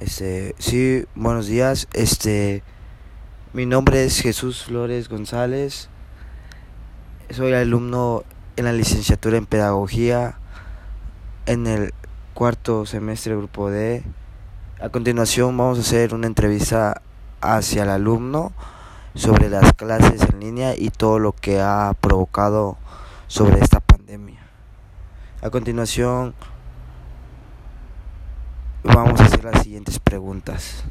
Este, sí, buenos días. Este, mi nombre es Jesús Flores González. Soy alumno en la licenciatura en Pedagogía en el cuarto semestre grupo D. A continuación vamos a hacer una entrevista hacia el alumno sobre las clases en línea y todo lo que ha provocado sobre esta pandemia. A continuación vamos a hacer las siguientes preguntas.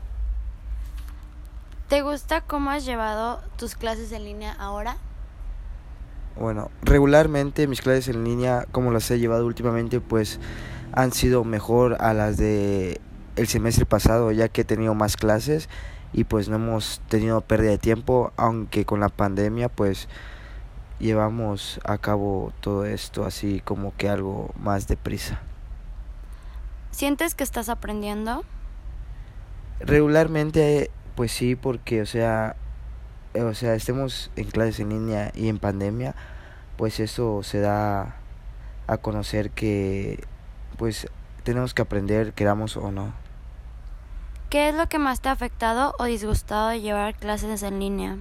¿Te gusta cómo has llevado tus clases en línea ahora? Bueno, regularmente mis clases en línea, como las he llevado últimamente, pues han sido mejor a las de el semestre pasado, ya que he tenido más clases y pues no hemos tenido pérdida de tiempo, aunque con la pandemia pues llevamos a cabo todo esto así como que algo más deprisa. ¿Sientes que estás aprendiendo? Regularmente, pues sí, porque, o sea, eh, o sea, estemos en clases en línea y en pandemia, pues eso se da a conocer que, pues, tenemos que aprender, queramos o no. ¿Qué es lo que más te ha afectado o disgustado de llevar clases en línea?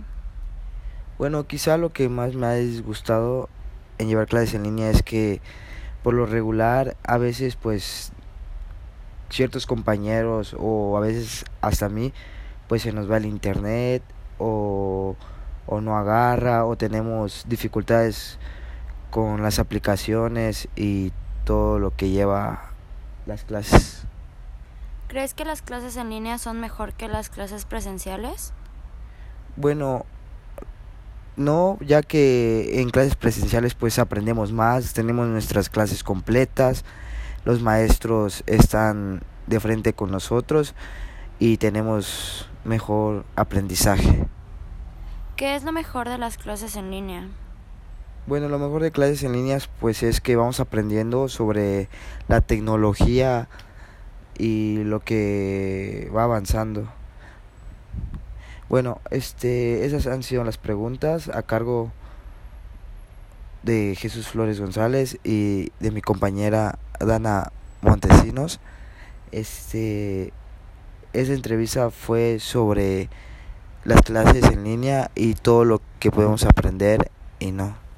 Bueno, quizá lo que más me ha disgustado en llevar clases en línea es que por lo regular a veces pues ciertos compañeros o a veces hasta a mí pues se nos va el internet o, o no agarra o tenemos dificultades con las aplicaciones y todo lo que lleva las clases. ¿Crees que las clases en línea son mejor que las clases presenciales? Bueno, no, ya que en clases presenciales pues aprendemos más, tenemos nuestras clases completas, los maestros están de frente con nosotros y tenemos mejor aprendizaje. ¿Qué es lo mejor de las clases en línea? Bueno, lo mejor de clases en línea pues es que vamos aprendiendo sobre la tecnología y lo que va avanzando. Bueno, este esas han sido las preguntas a cargo de Jesús Flores González y de mi compañera Dana Montesinos. Este, esa entrevista fue sobre las clases en línea y todo lo que podemos aprender y no.